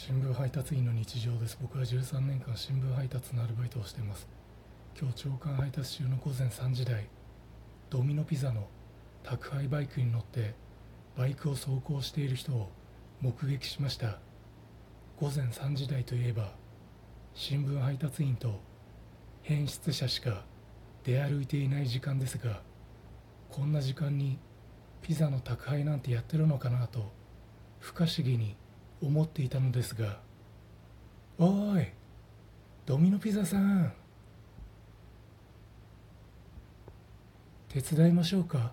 新聞配達員の日常です。僕は13年間新聞配達のアルバイトをしてます。今日長官配達中の午前3時台ドミノピザの宅配バイクに乗ってバイクを走行している人を目撃しました。午前3時台といえば新聞配達員と変質者しか出歩いていない時間ですがこんな時間にピザの宅配なんてやってるのかなと不可思議に思っていたのですがおいドミノピザさん手伝いましょうか？